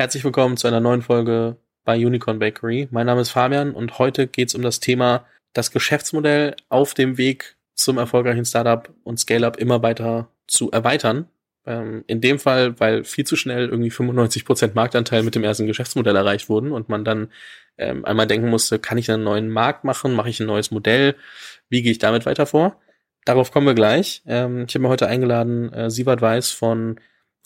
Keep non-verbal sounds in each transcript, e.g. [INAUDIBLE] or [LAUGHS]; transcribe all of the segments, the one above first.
Herzlich willkommen zu einer neuen Folge bei Unicorn Bakery. Mein Name ist Fabian und heute geht es um das Thema das Geschäftsmodell auf dem Weg zum erfolgreichen Startup und Scale-up immer weiter zu erweitern. Ähm, in dem Fall, weil viel zu schnell irgendwie 95% Marktanteil mit dem ersten Geschäftsmodell erreicht wurden und man dann ähm, einmal denken musste, kann ich einen neuen Markt machen, mache ich ein neues Modell, wie gehe ich damit weiter vor? Darauf kommen wir gleich. Ähm, ich habe mir heute eingeladen äh, Sievert Weiß von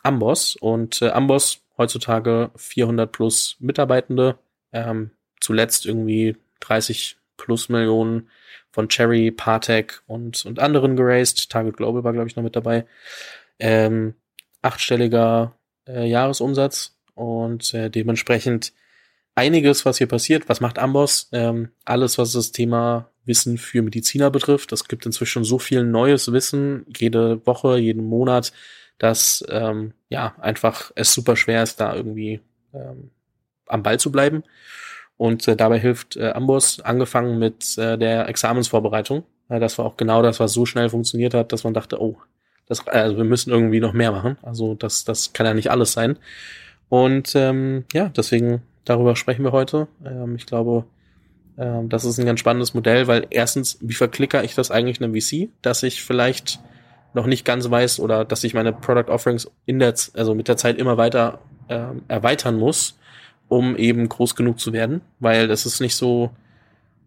Amboss und äh, Amboss heutzutage 400 plus Mitarbeitende, ähm, zuletzt irgendwie 30 plus Millionen von Cherry, Partec und, und anderen geraced. Target Global war, glaube ich, noch mit dabei. Ähm, achtstelliger äh, Jahresumsatz und äh, dementsprechend einiges, was hier passiert. Was macht Amboss? Ähm, alles, was das Thema Wissen für Mediziner betrifft. Es gibt inzwischen so viel neues Wissen, jede Woche, jeden Monat dass ähm, ja einfach es super schwer ist, da irgendwie ähm, am Ball zu bleiben. Und äh, dabei hilft äh, Amboss, angefangen mit äh, der Examensvorbereitung. Äh, das war auch genau das, was so schnell funktioniert hat, dass man dachte, oh, das, also wir müssen irgendwie noch mehr machen. Also das, das kann ja nicht alles sein. Und ähm, ja, deswegen darüber sprechen wir heute. Ähm, ich glaube, ähm, das ist ein ganz spannendes Modell, weil erstens, wie verklicker ich das eigentlich in einem VC, dass ich vielleicht noch nicht ganz weiß oder dass ich meine Product Offerings in der, also mit der Zeit immer weiter äh, erweitern muss, um eben groß genug zu werden, weil das ist nicht so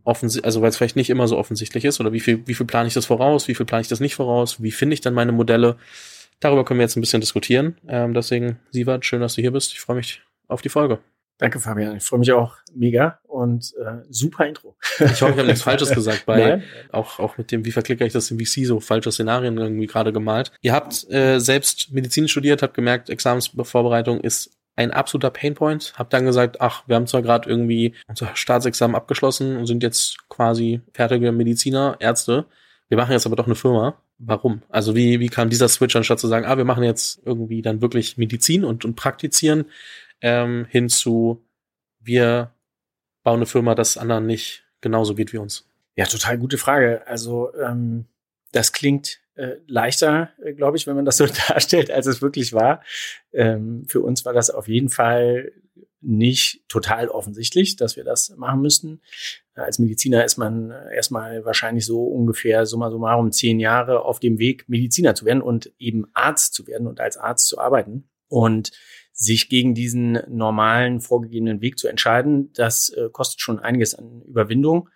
offensichtlich, also weil es vielleicht nicht immer so offensichtlich ist oder wie viel, wie viel plane ich das voraus, wie viel plane ich das nicht voraus, wie finde ich dann meine Modelle. Darüber können wir jetzt ein bisschen diskutieren. Ähm, deswegen, Sievert, schön, dass du hier bist. Ich freue mich auf die Folge. Danke, Fabian. Ich freue mich auch mega und äh, super Intro. Ich hoffe, ich habe nichts Falsches [LAUGHS] gesagt bei auch auch mit dem, wie verklicke ich das im VC so falsche Szenarien irgendwie gerade gemalt. Ihr habt äh, selbst Medizin studiert, habt gemerkt, Examensvorbereitung ist ein absoluter Painpoint. Habt dann gesagt, ach, wir haben zwar gerade irgendwie unser Staatsexamen abgeschlossen und sind jetzt quasi fertige Mediziner, Ärzte. Wir machen jetzt aber doch eine Firma. Warum? Also wie, wie kam dieser Switch, anstatt zu sagen, ah, wir machen jetzt irgendwie dann wirklich Medizin und, und praktizieren, ähm, hin zu wir bauen eine Firma, das anderen nicht genauso geht wie uns? Ja, total gute Frage. Also ähm, das klingt äh, leichter, äh, glaube ich, wenn man das so [LAUGHS] darstellt, als es wirklich war. Ähm, für uns war das auf jeden Fall nicht total offensichtlich, dass wir das machen müssten. Als Mediziner ist man erstmal wahrscheinlich so ungefähr summa summarum zehn Jahre auf dem Weg, Mediziner zu werden und eben Arzt zu werden und als Arzt zu arbeiten. Und sich gegen diesen normalen vorgegebenen Weg zu entscheiden, das äh, kostet schon einiges an Überwindung.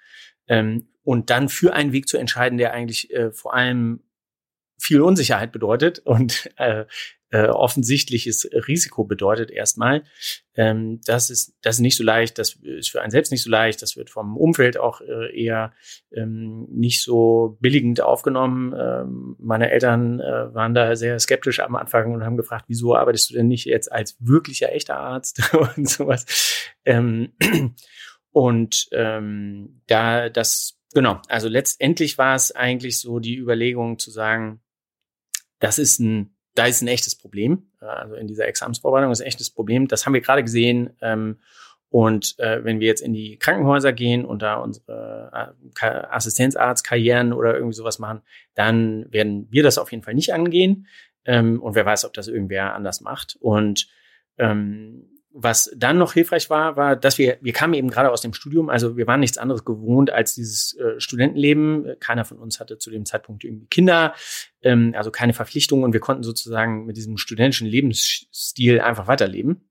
Ähm, und dann für einen Weg zu entscheiden, der eigentlich äh, vor allem viel Unsicherheit bedeutet und äh, äh, offensichtliches Risiko bedeutet erstmal. Ähm, das ist das ist nicht so leicht, das ist für einen selbst nicht so leicht, das wird vom Umfeld auch äh, eher ähm, nicht so billigend aufgenommen. Ähm, meine Eltern äh, waren da sehr skeptisch am Anfang und haben gefragt, wieso arbeitest du denn nicht jetzt als wirklicher echter Arzt [LAUGHS] und sowas. Ähm, und ähm, da das genau, also letztendlich war es eigentlich so die Überlegung zu sagen, das ist ein da ist ein echtes Problem. Also in dieser Examensvorbereitung ist ein echtes Problem. Das haben wir gerade gesehen. Ähm, und äh, wenn wir jetzt in die Krankenhäuser gehen und da unsere äh, Assistenzarztkarrieren oder irgendwie sowas machen, dann werden wir das auf jeden Fall nicht angehen. Ähm, und wer weiß, ob das irgendwer anders macht. Und ähm, was dann noch hilfreich war, war, dass wir, wir kamen eben gerade aus dem Studium, also wir waren nichts anderes gewohnt als dieses äh, Studentenleben. Keiner von uns hatte zu dem Zeitpunkt irgendwie Kinder, ähm, also keine Verpflichtungen und wir konnten sozusagen mit diesem studentischen Lebensstil einfach weiterleben.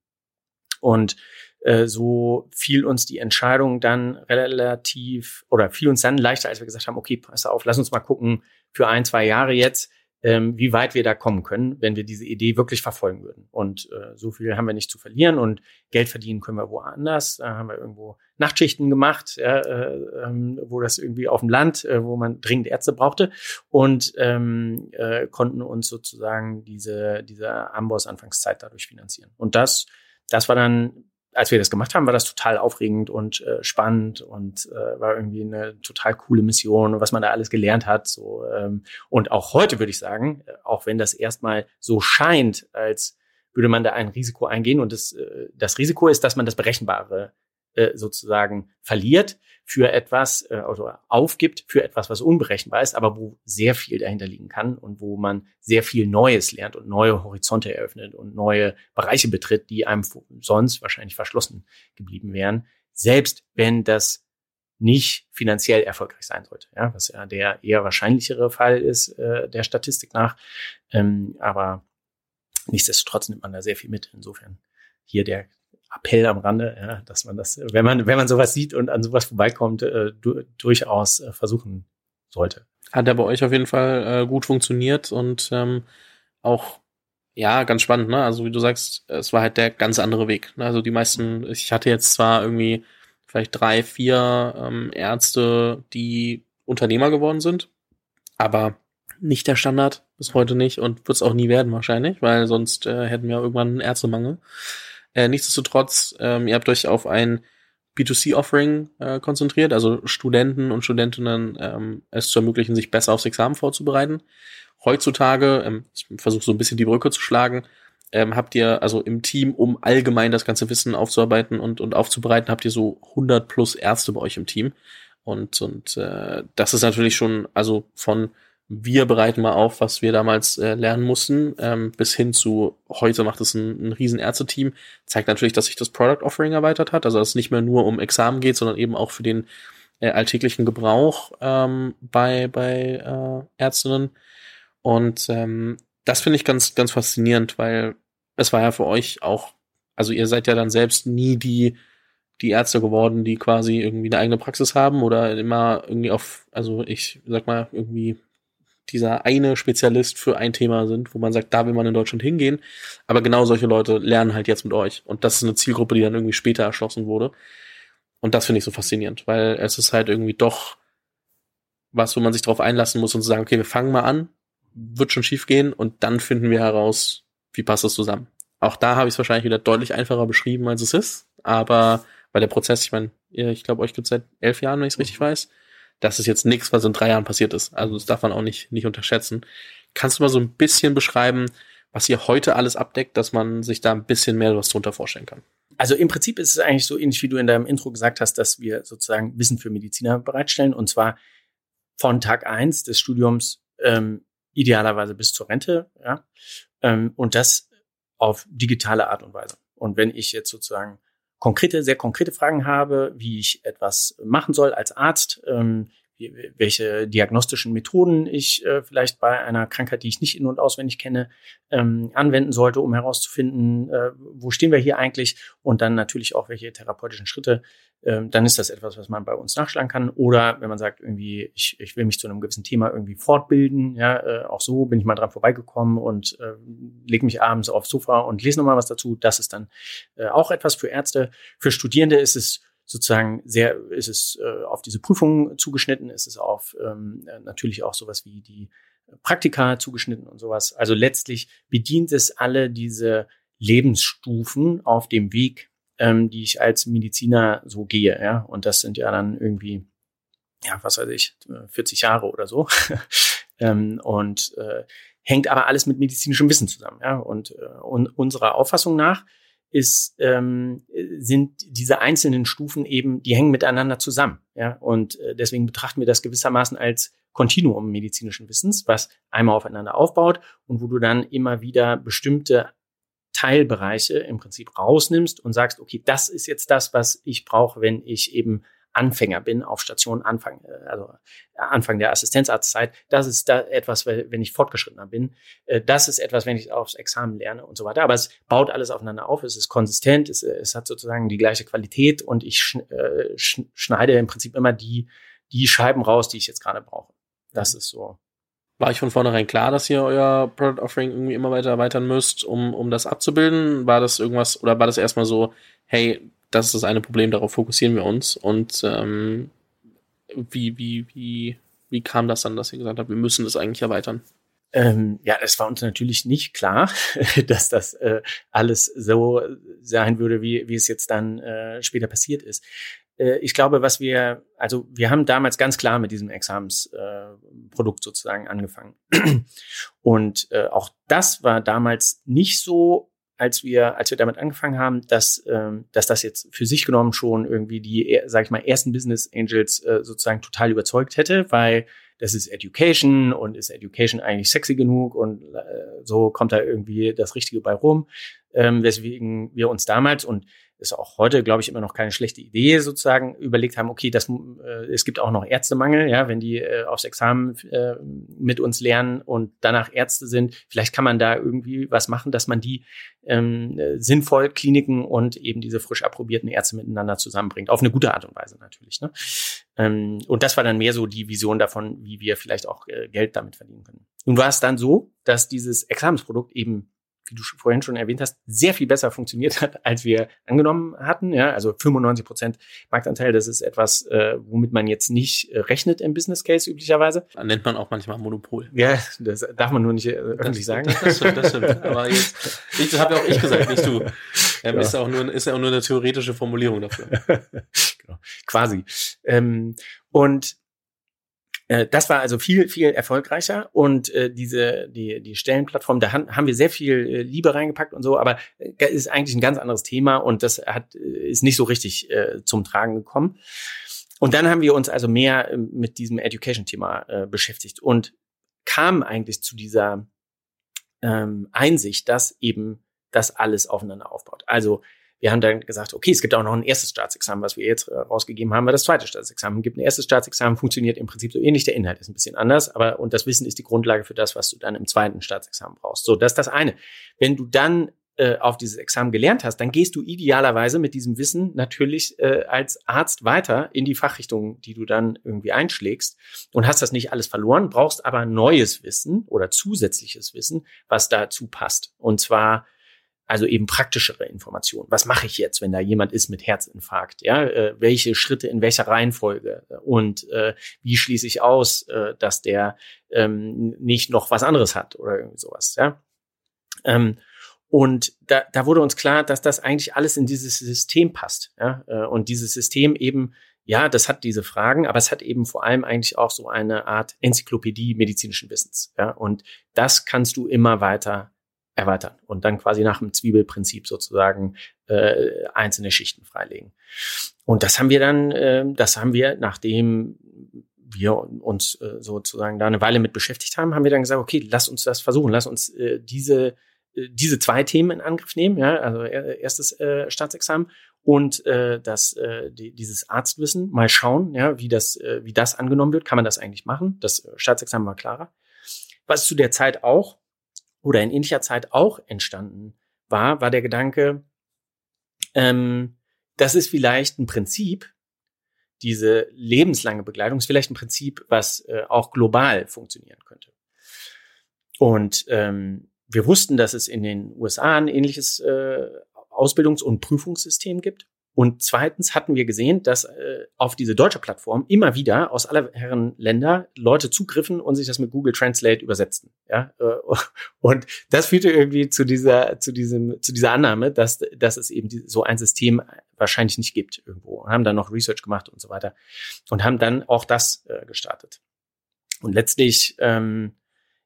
Und äh, so fiel uns die Entscheidung dann relativ oder fiel uns dann leichter, als wir gesagt haben, okay, pass auf, lass uns mal gucken für ein, zwei Jahre jetzt, ähm, wie weit wir da kommen können, wenn wir diese Idee wirklich verfolgen würden. Und äh, so viel haben wir nicht zu verlieren und Geld verdienen können wir woanders. Da haben wir irgendwo Nachtschichten gemacht, ja, äh, ähm, wo das irgendwie auf dem Land, äh, wo man dringend Ärzte brauchte und ähm, äh, konnten uns sozusagen diese, diese Amboss-Anfangszeit dadurch finanzieren. Und das, das war dann als wir das gemacht haben, war das total aufregend und äh, spannend und äh, war irgendwie eine total coole Mission was man da alles gelernt hat. So ähm, und auch heute würde ich sagen, äh, auch wenn das erstmal so scheint, als würde man da ein Risiko eingehen und das, äh, das Risiko ist, dass man das Berechenbare äh, sozusagen verliert für etwas äh, oder aufgibt für etwas, was unberechenbar ist, aber wo sehr viel dahinter liegen kann und wo man sehr viel Neues lernt und neue Horizonte eröffnet und neue Bereiche betritt, die einem sonst wahrscheinlich verschlossen geblieben wären, selbst wenn das nicht finanziell erfolgreich sein sollte, ja, was ja der eher wahrscheinlichere Fall ist äh, der Statistik nach. Ähm, aber nichtsdestotrotz nimmt man da sehr viel mit. Insofern hier der Appell am Rande, ja, dass man das, wenn man, wenn man sowas sieht und an sowas vorbeikommt, äh, du, durchaus äh, versuchen sollte. Hat er bei euch auf jeden Fall äh, gut funktioniert und ähm, auch ja, ganz spannend, ne? Also wie du sagst, es war halt der ganz andere Weg. Ne? Also die meisten, ich hatte jetzt zwar irgendwie vielleicht drei, vier ähm, Ärzte, die Unternehmer geworden sind, aber nicht der Standard, bis heute nicht und wird es auch nie werden wahrscheinlich, weil sonst äh, hätten wir irgendwann einen Ärztemangel. Äh, nichtsdestotrotz, ähm, ihr habt euch auf ein B2C-Offering äh, konzentriert, also Studenten und Studentinnen ähm, es zu ermöglichen, sich besser aufs Examen vorzubereiten. Heutzutage, ähm, ich versuche so ein bisschen die Brücke zu schlagen, ähm, habt ihr also im Team, um allgemein das ganze Wissen aufzuarbeiten und, und aufzubereiten, habt ihr so 100 plus Ärzte bei euch im Team. Und, und äh, das ist natürlich schon, also von wir bereiten mal auf, was wir damals äh, lernen mussten, ähm, bis hin zu heute macht es ein, ein riesen Ärzteteam, zeigt natürlich, dass sich das Product Offering erweitert hat, also dass es nicht mehr nur um Examen geht, sondern eben auch für den äh, alltäglichen Gebrauch ähm, bei, bei äh, Ärztinnen. Und ähm, das finde ich ganz, ganz faszinierend, weil es war ja für euch auch, also ihr seid ja dann selbst nie die, die Ärzte geworden, die quasi irgendwie eine eigene Praxis haben oder immer irgendwie auf, also ich sag mal, irgendwie dieser eine Spezialist für ein Thema sind, wo man sagt, da will man in Deutschland hingehen. Aber genau solche Leute lernen halt jetzt mit euch. Und das ist eine Zielgruppe, die dann irgendwie später erschlossen wurde. Und das finde ich so faszinierend, weil es ist halt irgendwie doch was, wo man sich darauf einlassen muss und zu sagen, okay, wir fangen mal an, wird schon schief gehen und dann finden wir heraus, wie passt das zusammen. Auch da habe ich es wahrscheinlich wieder deutlich einfacher beschrieben, als es ist. Aber weil der Prozess, ich meine, ich glaube, euch gibt es seit elf Jahren, wenn ich es richtig weiß das ist jetzt nichts, was in drei Jahren passiert ist. Also das darf man auch nicht, nicht unterschätzen. Kannst du mal so ein bisschen beschreiben, was ihr heute alles abdeckt, dass man sich da ein bisschen mehr was drunter vorstellen kann? Also im Prinzip ist es eigentlich so ähnlich, wie du in deinem Intro gesagt hast, dass wir sozusagen Wissen für Mediziner bereitstellen und zwar von Tag eins des Studiums ähm, idealerweise bis zur Rente, ja, ähm, und das auf digitale Art und Weise. Und wenn ich jetzt sozusagen konkrete, sehr konkrete Fragen habe, wie ich etwas machen soll als Arzt, ähm, welche diagnostischen Methoden ich äh, vielleicht bei einer Krankheit, die ich nicht in- und auswendig kenne, ähm, anwenden sollte, um herauszufinden, äh, wo stehen wir hier eigentlich und dann natürlich auch, welche therapeutischen Schritte ähm, dann ist das etwas, was man bei uns nachschlagen kann. Oder wenn man sagt, irgendwie, ich, ich will mich zu einem gewissen Thema irgendwie fortbilden, ja, äh, auch so bin ich mal dran vorbeigekommen und äh, lege mich abends aufs Sofa und lese nochmal was dazu. Das ist dann äh, auch etwas für Ärzte. Für Studierende ist es sozusagen sehr, ist es äh, auf diese Prüfungen zugeschnitten, ist es auf ähm, natürlich auch sowas wie die Praktika zugeschnitten und sowas. Also letztlich bedient es alle diese Lebensstufen auf dem Weg ähm, die ich als Mediziner so gehe, ja. Und das sind ja dann irgendwie, ja, was weiß ich, 40 Jahre oder so. [LAUGHS] ähm, und äh, hängt aber alles mit medizinischem Wissen zusammen, ja. Und, äh, und unserer Auffassung nach ist, ähm, sind diese einzelnen Stufen eben, die hängen miteinander zusammen. Ja? Und äh, deswegen betrachten wir das gewissermaßen als Kontinuum medizinischen Wissens, was einmal aufeinander aufbaut und wo du dann immer wieder bestimmte Teilbereiche im Prinzip rausnimmst und sagst, okay, das ist jetzt das, was ich brauche, wenn ich eben Anfänger bin auf Station Anfang, äh, also Anfang der Assistenzarztzeit. Das ist da etwas, wenn ich fortgeschrittener bin. Äh, das ist etwas, wenn ich aufs Examen lerne und so weiter. Aber es baut alles aufeinander auf. Es ist konsistent. Es, es hat sozusagen die gleiche Qualität und ich äh, schneide im Prinzip immer die, die Scheiben raus, die ich jetzt gerade brauche. Das ist so war ich von vornherein klar, dass ihr euer Product Offering irgendwie immer weiter erweitern müsst, um, um das abzubilden? War das irgendwas, oder war das erstmal so, hey, das ist das eine Problem, darauf fokussieren wir uns? Und ähm, wie, wie, wie, wie kam das dann, dass ihr gesagt habt, wir müssen das eigentlich erweitern? Ähm, ja, es war uns natürlich nicht klar, [LAUGHS] dass das äh, alles so sein würde, wie, wie es jetzt dann äh, später passiert ist. Äh, ich glaube, was wir, also wir haben damals ganz klar mit diesem Examensprodukt sozusagen angefangen. [CLEARS THROAT] Und äh, auch das war damals nicht so als wir, als wir damit angefangen haben, dass, ähm, dass das jetzt für sich genommen schon irgendwie die, sag ich mal, ersten Business Angels äh, sozusagen total überzeugt hätte, weil das ist Education und ist Education eigentlich sexy genug und äh, so kommt da irgendwie das Richtige bei rum, ähm, weswegen wir uns damals und ist auch heute, glaube ich, immer noch keine schlechte Idee, sozusagen überlegt haben, okay, das, äh, es gibt auch noch Ärztemangel, ja, wenn die äh, aufs Examen äh, mit uns lernen und danach Ärzte sind, vielleicht kann man da irgendwie was machen, dass man die ähm, sinnvoll Kliniken und eben diese frisch approbierten Ärzte miteinander zusammenbringt. Auf eine gute Art und Weise natürlich. Ne? Ähm, und das war dann mehr so die Vision davon, wie wir vielleicht auch äh, Geld damit verdienen können. Nun war es dann so, dass dieses Examensprodukt eben wie du vorhin schon erwähnt hast, sehr viel besser funktioniert hat, als wir angenommen hatten. Ja, also 95 Prozent Marktanteil, das ist etwas, äh, womit man jetzt nicht äh, rechnet im Business Case üblicherweise. Nennt man auch manchmal Monopol. Ja, das darf man nur nicht äh, öffentlich sagen. Das, das, stimmt, das stimmt. Aber jetzt, ich, das habe ja auch ich gesagt, nicht du. [LAUGHS] Ähm, ja. Ist auch nur, ist ja auch nur eine theoretische Formulierung dafür. [LAUGHS] genau, quasi. Ähm, und das war also viel, viel erfolgreicher und äh, diese, die, die Stellenplattform, da haben wir sehr viel äh, Liebe reingepackt und so, aber äh, ist eigentlich ein ganz anderes Thema und das hat, äh, ist nicht so richtig äh, zum Tragen gekommen. Und dann haben wir uns also mehr äh, mit diesem Education-Thema äh, beschäftigt und kamen eigentlich zu dieser ähm, Einsicht, dass eben das alles aufeinander aufbaut. Also wir haben dann gesagt, okay, es gibt auch noch ein erstes Staatsexamen, was wir jetzt äh, rausgegeben haben, weil das zweite Staatsexamen gibt. Ein erstes Staatsexamen funktioniert im Prinzip so ähnlich, der Inhalt ist ein bisschen anders, aber und das Wissen ist die Grundlage für das, was du dann im zweiten Staatsexamen brauchst. So, das ist das eine. Wenn du dann äh, auf dieses Examen gelernt hast, dann gehst du idealerweise mit diesem Wissen natürlich äh, als Arzt weiter in die Fachrichtung, die du dann irgendwie einschlägst und hast das nicht alles verloren, brauchst aber neues Wissen oder zusätzliches Wissen, was dazu passt. Und zwar also eben praktischere Informationen. Was mache ich jetzt, wenn da jemand ist mit Herzinfarkt? Ja, äh, welche Schritte in welcher Reihenfolge? Und äh, wie schließe ich aus, äh, dass der ähm, nicht noch was anderes hat oder irgendwie sowas? Ja. Ähm, und da, da wurde uns klar, dass das eigentlich alles in dieses System passt. Ja? Äh, und dieses System eben, ja, das hat diese Fragen, aber es hat eben vor allem eigentlich auch so eine Art Enzyklopädie medizinischen Wissens. Ja? Und das kannst du immer weiter erweitern und dann quasi nach dem Zwiebelprinzip sozusagen äh, einzelne Schichten freilegen. Und das haben wir dann, äh, das haben wir, nachdem wir uns äh, sozusagen da eine Weile mit beschäftigt haben, haben wir dann gesagt, okay, lass uns das versuchen, lass uns äh, diese äh, diese zwei Themen in Angriff nehmen, ja, also erstes äh, Staatsexamen und äh, das äh, die, dieses Arztwissen mal schauen, ja, wie das äh, wie das angenommen wird, kann man das eigentlich machen? Das Staatsexamen war klarer. Was zu der Zeit auch oder in ähnlicher Zeit auch entstanden war, war der Gedanke, ähm, das ist vielleicht ein Prinzip, diese lebenslange Begleitung ist vielleicht ein Prinzip, was äh, auch global funktionieren könnte. Und ähm, wir wussten, dass es in den USA ein ähnliches äh, Ausbildungs- und Prüfungssystem gibt. Und zweitens hatten wir gesehen, dass äh, auf diese deutsche Plattform immer wieder aus aller Herren Länder Leute zugriffen und sich das mit Google Translate übersetzten. Ja, äh, [LAUGHS] und das führte irgendwie zu dieser zu diesem zu dieser Annahme, dass dass es eben so ein System wahrscheinlich nicht gibt irgendwo. Und haben dann noch Research gemacht und so weiter und haben dann auch das äh, gestartet. Und letztlich ähm,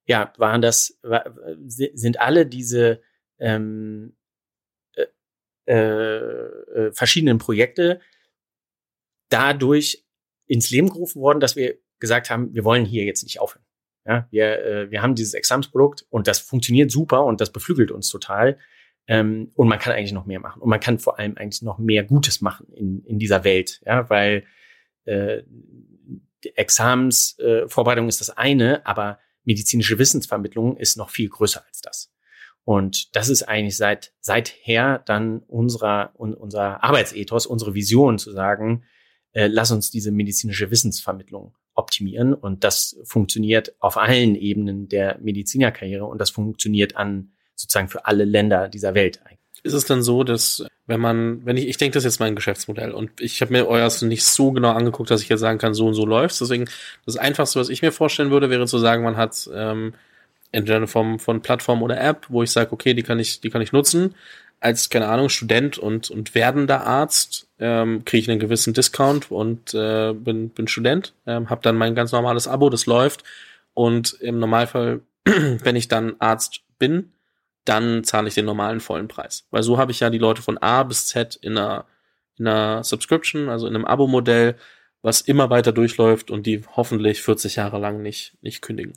ja waren das sind alle diese ähm, äh, äh, verschiedenen Projekte dadurch ins Leben gerufen worden, dass wir gesagt haben, wir wollen hier jetzt nicht aufhören. Ja, wir, äh, wir haben dieses Examsprodukt und das funktioniert super und das beflügelt uns total. Ähm, und man kann eigentlich noch mehr machen. Und man kann vor allem eigentlich noch mehr Gutes machen in, in dieser Welt. Ja, weil äh, Examensvorbereitung äh, ist das eine, aber medizinische Wissensvermittlung ist noch viel größer als das. Und das ist eigentlich seit seither dann unserer un, unser Arbeitsethos, unsere Vision zu sagen, äh, lass uns diese medizinische Wissensvermittlung optimieren. Und das funktioniert auf allen Ebenen der Medizinerkarriere und das funktioniert an sozusagen für alle Länder dieser Welt eigentlich. Ist es dann so, dass wenn man, wenn ich, ich denke, das ist jetzt mein Geschäftsmodell und ich habe mir euers nicht so genau angeguckt, dass ich jetzt sagen kann, so und so läuft's. Deswegen das Einfachste, was ich mir vorstellen würde, wäre zu sagen, man hat ähm, entweder eine Form von Plattform oder App, wo ich sage, okay, die kann ich, die kann ich nutzen. Als, keine Ahnung, Student und, und werdender Arzt ähm, kriege ich einen gewissen Discount und äh, bin, bin Student, ähm, habe dann mein ganz normales Abo, das läuft. Und im Normalfall, [CLEARS THROAT] wenn ich dann Arzt bin, dann zahle ich den normalen vollen Preis. Weil so habe ich ja die Leute von A bis Z in einer, in einer Subscription, also in einem Abo-Modell, was immer weiter durchläuft und die hoffentlich 40 Jahre lang nicht, nicht kündigen.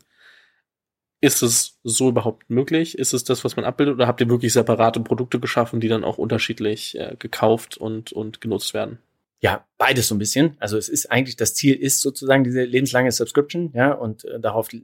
Ist es so überhaupt möglich? Ist es das, was man abbildet? Oder habt ihr wirklich separate Produkte geschaffen, die dann auch unterschiedlich äh, gekauft und, und genutzt werden? Ja, beides so ein bisschen. Also es ist eigentlich, das Ziel ist sozusagen diese lebenslange Subscription, ja, und äh, darauf äh,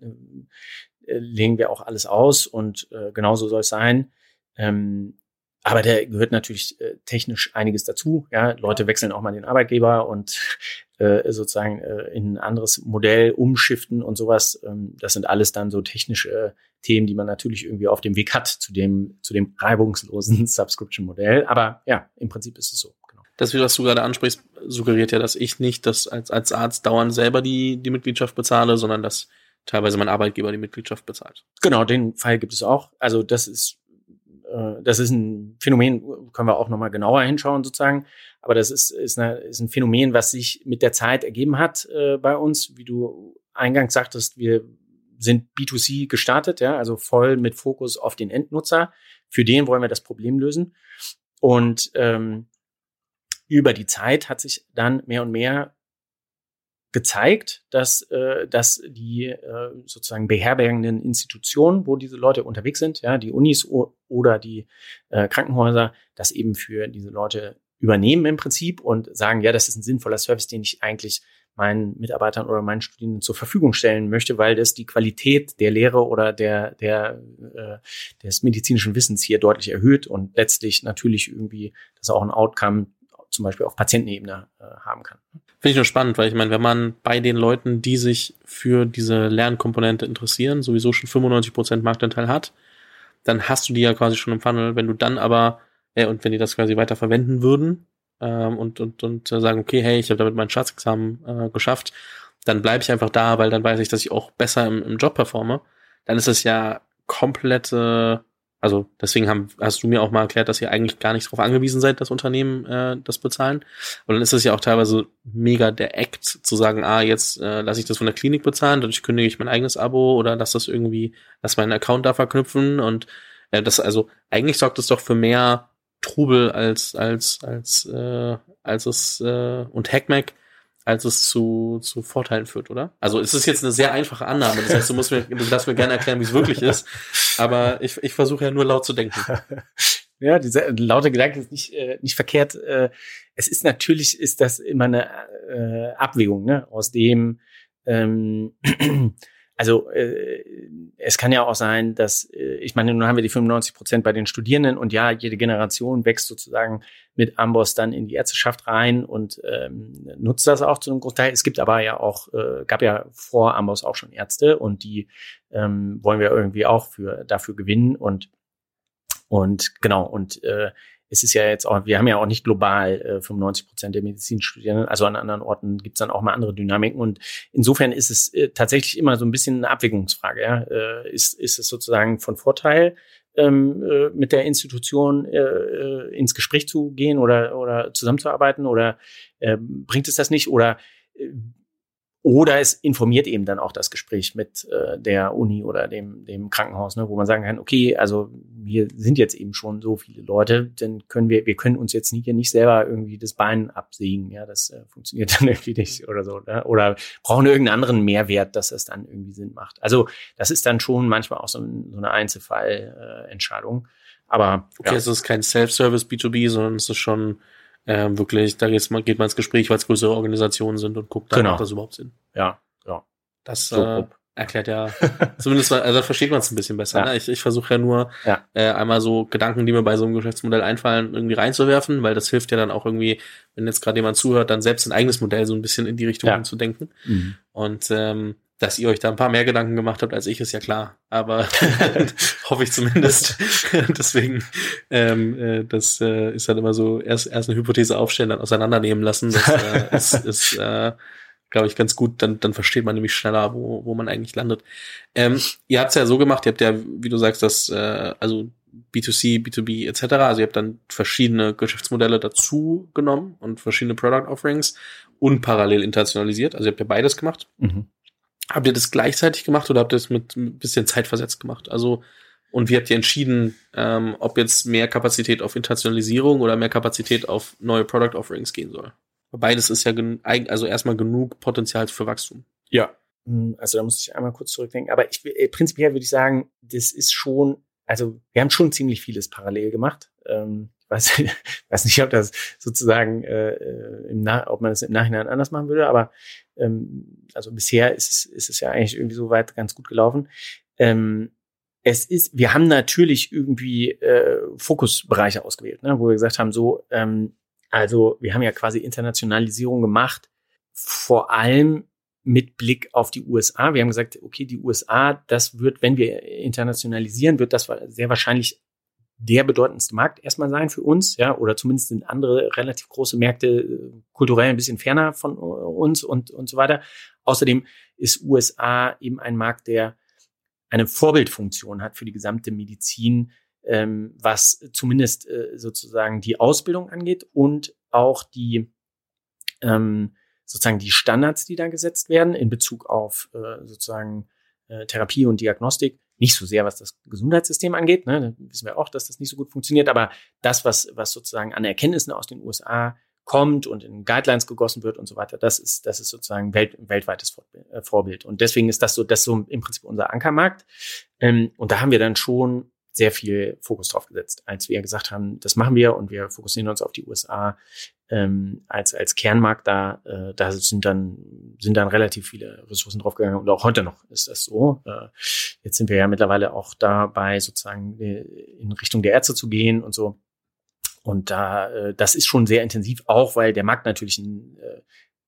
legen wir auch alles aus und äh, genauso soll es sein. Ähm, aber der gehört natürlich äh, technisch einiges dazu. Ja, Leute wechseln auch mal den Arbeitgeber und [LAUGHS] äh, sozusagen äh, in ein anderes Modell umschiften und sowas. Ähm, das sind alles dann so technische Themen, die man natürlich irgendwie auf dem Weg hat zu dem zu dem reibungslosen [LAUGHS] Subscription-Modell. Aber ja, im Prinzip ist es so. Genau. Das, was du gerade ansprichst, suggeriert ja, dass ich nicht das als als Arzt dauernd selber die die Mitgliedschaft bezahle, sondern dass teilweise mein Arbeitgeber die Mitgliedschaft bezahlt. Genau, den Fall gibt es auch. Also das ist äh, das ist ein Phänomen, können wir auch nochmal genauer hinschauen sozusagen. Aber das ist, ist, eine, ist ein Phänomen, was sich mit der Zeit ergeben hat äh, bei uns. Wie du eingangs sagtest, wir sind B2C gestartet, ja, also voll mit Fokus auf den Endnutzer. Für den wollen wir das Problem lösen. Und ähm, über die Zeit hat sich dann mehr und mehr gezeigt, dass, äh, dass die äh, sozusagen beherbergenden Institutionen, wo diese Leute unterwegs sind, ja, die Unis oder die äh, Krankenhäuser, das eben für diese Leute übernehmen im Prinzip und sagen, ja, das ist ein sinnvoller Service, den ich eigentlich meinen Mitarbeitern oder meinen Studierenden zur Verfügung stellen möchte, weil das die Qualität der Lehre oder der, der, äh, des medizinischen Wissens hier deutlich erhöht und letztlich natürlich irgendwie das auch ein Outcome zum Beispiel auf Patientenebene äh, haben kann. Finde ich nur spannend, weil ich meine, wenn man bei den Leuten, die sich für diese Lernkomponente interessieren, sowieso schon 95% Marktanteil hat, dann hast du die ja quasi schon im Funnel. Wenn du dann aber, äh, und wenn die das quasi weiter verwenden würden ähm, und, und, und äh, sagen, okay, hey, ich habe damit mein Staatsexamen äh, geschafft, dann bleibe ich einfach da, weil dann weiß ich, dass ich auch besser im, im Job performe. Dann ist es ja komplette also deswegen haben, hast du mir auch mal erklärt, dass ihr eigentlich gar nicht darauf angewiesen seid, dass Unternehmen äh, das bezahlen. Und dann ist es ja auch teilweise mega der Act zu sagen, ah, jetzt äh, lasse ich das von der Klinik bezahlen, dadurch kündige ich mein eigenes Abo oder lass das irgendwie, lass meinen Account da verknüpfen. Und äh, das, also eigentlich sorgt es doch für mehr Trubel als, als, als, äh, als es äh, und Hackmack als es zu, zu Vorteilen führt, oder? Also es ist jetzt eine sehr einfache Annahme. Das heißt, du musst mir, du darfst mir gerne erklären, wie es wirklich ist. Aber ich, ich versuche ja nur laut zu denken. [LAUGHS] Ja, dieser laute Gedanke ist nicht, äh, nicht verkehrt. Äh, es ist natürlich, ist das immer eine äh, Abwägung, ne? Aus dem, ähm, also äh, es kann ja auch sein, dass, äh, ich meine, nun haben wir die 95 Prozent bei den Studierenden und ja, jede Generation wächst sozusagen mit Amboss dann in die Ärzteschaft rein und ähm, nutzt das auch zu einem Großteil. Es gibt aber ja auch, äh, gab ja vor Amboss auch schon Ärzte und die ähm, wollen wir irgendwie auch für dafür gewinnen und und genau, und äh, es ist ja jetzt auch, wir haben ja auch nicht global äh, 95 Prozent der Medizinstudierenden, also an anderen Orten gibt es dann auch mal andere Dynamiken. Und insofern ist es äh, tatsächlich immer so ein bisschen eine Abwägungsfrage. Ja? Äh, ist, ist es sozusagen von Vorteil, ähm, äh, mit der Institution äh, äh, ins Gespräch zu gehen oder, oder zusammenzuarbeiten oder äh, bringt es das nicht? Oder äh, oder es informiert eben dann auch das Gespräch mit äh, der Uni oder dem, dem Krankenhaus, ne, wo man sagen kann, okay, also wir sind jetzt eben schon so viele Leute, dann können wir, wir können uns jetzt nicht, nicht selber irgendwie das Bein absägen, ja, das äh, funktioniert dann [LAUGHS] irgendwie nicht oder so, ne? oder brauchen irgendeinen anderen Mehrwert, dass das dann irgendwie Sinn macht. Also das ist dann schon manchmal auch so, so eine Einzelfallentscheidung. Äh, Aber okay, ja. es ist kein Self-Service B2B, sondern es ist schon ähm, wirklich, da geht man, geht man ins Gespräch, weil es größere Organisationen sind und guckt genau. macht das überhaupt Sinn. Ja, ja. Das so, äh, erklärt ja, [LAUGHS] zumindest, also da versteht man es ein bisschen besser. Ja. Ne? Ich, ich versuche ja nur ja. Äh, einmal so Gedanken, die mir bei so einem Geschäftsmodell einfallen, irgendwie reinzuwerfen, weil das hilft ja dann auch irgendwie, wenn jetzt gerade jemand zuhört, dann selbst ein eigenes Modell so ein bisschen in die Richtung ja. zu denken. Mhm. Und ähm, dass ihr euch da ein paar mehr Gedanken gemacht habt als ich, ist ja klar. Aber [LAUGHS] [LAUGHS] hoffe ich zumindest. [LAUGHS] Deswegen, ähm, äh, das äh, ist halt immer so, erst, erst eine Hypothese aufstellen, dann auseinandernehmen lassen. Das äh, ist, ist äh, glaube ich, ganz gut. Dann, dann versteht man nämlich schneller, wo, wo man eigentlich landet. Ähm, ihr habt es ja so gemacht, ihr habt ja, wie du sagst, das, äh, also B2C, B2B etc. Also ihr habt dann verschiedene Geschäftsmodelle dazu genommen und verschiedene Product Offerings und parallel internationalisiert. Also ihr habt ja beides gemacht. Mhm. Habt ihr das gleichzeitig gemacht oder habt ihr das mit ein bisschen Zeit versetzt gemacht? Also Und wie habt ihr entschieden, ähm, ob jetzt mehr Kapazität auf Internationalisierung oder mehr Kapazität auf neue Product Offerings gehen soll? Beides ist ja also erstmal genug Potenzial für Wachstum. Ja, hm, also da muss ich einmal kurz zurückdenken. Aber ich, äh, prinzipiell würde ich sagen, das ist schon, also wir haben schon ziemlich vieles parallel gemacht. Ähm, weiß, [LAUGHS] weiß nicht, ob das sozusagen, äh, äh, im Nach ob man das im Nachhinein anders machen würde, aber ähm, also bisher ist es, ist es ja eigentlich irgendwie so weit ganz gut gelaufen. Ähm, es ist, wir haben natürlich irgendwie äh, Fokusbereiche ausgewählt, ne, wo wir gesagt haben, so, ähm, also wir haben ja quasi Internationalisierung gemacht, vor allem mit Blick auf die USA. Wir haben gesagt, okay, die USA, das wird, wenn wir internationalisieren, wird das sehr wahrscheinlich der bedeutendste Markt erstmal sein für uns, ja, oder zumindest sind andere relativ große Märkte äh, kulturell ein bisschen ferner von uns und, und so weiter. Außerdem ist USA eben ein Markt, der eine Vorbildfunktion hat für die gesamte Medizin, ähm, was zumindest äh, sozusagen die Ausbildung angeht und auch die ähm, sozusagen die Standards, die da gesetzt werden in Bezug auf äh, sozusagen äh, Therapie und Diagnostik. Nicht so sehr, was das Gesundheitssystem angeht. Ne? Da wissen wir auch, dass das nicht so gut funktioniert. Aber das, was, was sozusagen an Erkenntnissen aus den USA kommt und in Guidelines gegossen wird und so weiter, das ist, das ist sozusagen welt, weltweites äh, Vorbild. Und deswegen ist das so, das so im Prinzip unser Ankermarkt. Ähm, und da haben wir dann schon sehr viel Fokus drauf gesetzt, als wir gesagt haben, das machen wir und wir fokussieren uns auf die USA ähm, als als Kernmarkt. Da äh, da sind dann sind dann relativ viele Ressourcen draufgegangen und auch heute noch ist das so. Äh, jetzt sind wir ja mittlerweile auch dabei, sozusagen äh, in Richtung der Ärzte zu gehen und so. Und da, äh, das ist schon sehr intensiv, auch weil der Markt natürlich ein, äh,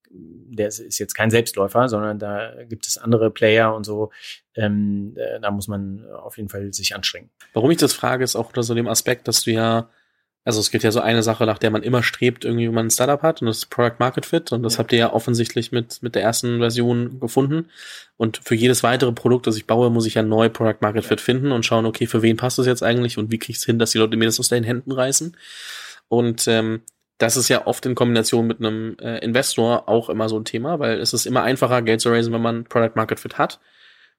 der ist jetzt kein Selbstläufer, sondern da gibt es andere Player und so. Ähm, äh, da muss man auf jeden Fall sich anstrengen. Warum ich das frage, ist auch unter so dem Aspekt, dass du ja, also es gibt ja so eine Sache, nach der man immer strebt, irgendwie, wenn man ein Startup hat, und das ist Product Market Fit. Und das ja. habt ihr ja offensichtlich mit, mit der ersten Version gefunden. Und für jedes weitere Produkt, das ich baue, muss ich ja neu Product Market ja. Fit finden und schauen, okay, für wen passt das jetzt eigentlich und wie krieg ich es hin, dass die Leute mir das aus den Händen reißen. Und ähm, das ist ja oft in Kombination mit einem äh, Investor auch immer so ein Thema, weil es ist immer einfacher, Geld zu raisen, wenn man Product Market Fit hat.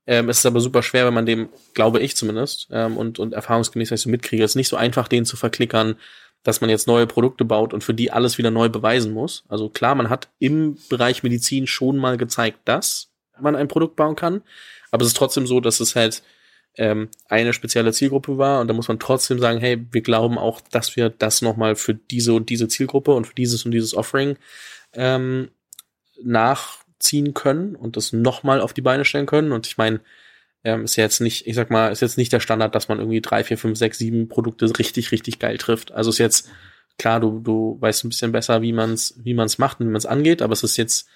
Ähm, es ist aber super schwer, wenn man dem, glaube ich zumindest, ähm, und, und erfahrungsgemäß, was ich so mitkriege, es ist nicht so einfach, den zu verklickern, dass man jetzt neue Produkte baut und für die alles wieder neu beweisen muss. Also klar, man hat im Bereich Medizin schon mal gezeigt, dass man ein Produkt bauen kann, aber es ist trotzdem so, dass es halt ähm, eine spezielle Zielgruppe war und da muss man trotzdem sagen, hey, wir glauben auch, dass wir das nochmal für diese und diese Zielgruppe und für dieses und dieses Offering ähm, nachziehen können und das nochmal auf die Beine stellen können. Und ich meine, ähm, ist ja jetzt nicht, ich sag mal, ist jetzt nicht der Standard, dass man irgendwie drei, vier, fünf, sechs, sieben Produkte richtig, richtig geil trifft. Also ist jetzt klar, du, du weißt ein bisschen besser, wie man's, wie man's macht und wie man's angeht, aber es ist jetzt,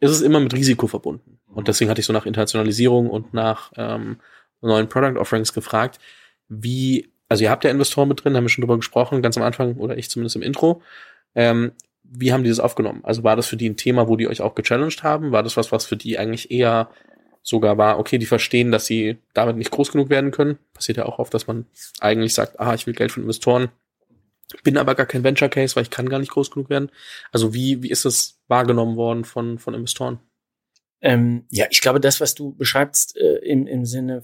ist es immer mit Risiko verbunden. Und deswegen hatte ich so nach Internationalisierung und nach ähm, neuen Product Offerings gefragt, wie, also ihr habt ja Investoren mit drin, haben wir schon drüber gesprochen, ganz am Anfang, oder ich zumindest im Intro. Ähm, wie haben die das aufgenommen? Also war das für die ein Thema, wo die euch auch gechallenged haben? War das was, was für die eigentlich eher sogar war, okay, die verstehen, dass sie damit nicht groß genug werden können? Passiert ja auch oft, dass man eigentlich sagt, ah, ich will Geld von Investoren, bin aber gar kein Venture Case, weil ich kann gar nicht groß genug werden. Also wie, wie ist das wahrgenommen worden von, von Investoren? Ähm, ja, ich glaube, das, was du beschreibst äh, im, im Sinne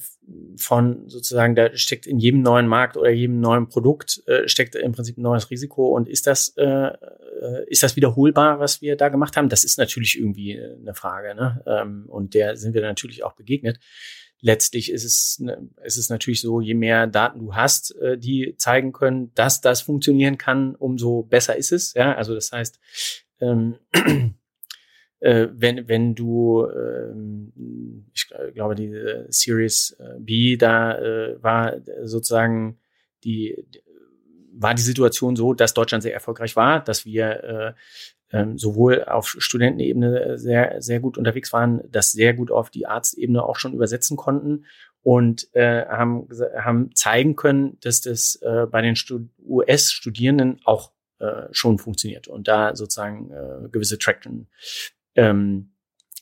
von sozusagen, da steckt in jedem neuen Markt oder jedem neuen Produkt äh, steckt im Prinzip ein neues Risiko. Und ist das, äh, äh ist das wiederholbar, was wir da gemacht haben? Das ist natürlich irgendwie äh, eine Frage. Ne? Ähm, und der sind wir natürlich auch begegnet. Letztlich ist es, ne, ist es natürlich so, je mehr Daten du hast, äh, die zeigen können, dass das funktionieren kann, umso besser ist es. Ja, also das heißt, ähm, äh, wenn, wenn du, ähm, ich glaube, die Series äh, B, da äh, war sozusagen die, war die Situation so, dass Deutschland sehr erfolgreich war, dass wir äh, ähm, sowohl auf Studentenebene sehr, sehr gut unterwegs waren, das sehr gut auf die Arztebene auch schon übersetzen konnten und äh, haben, haben zeigen können, dass das äh, bei den US-Studierenden auch äh, schon funktioniert und da sozusagen äh, gewisse Traction ähm,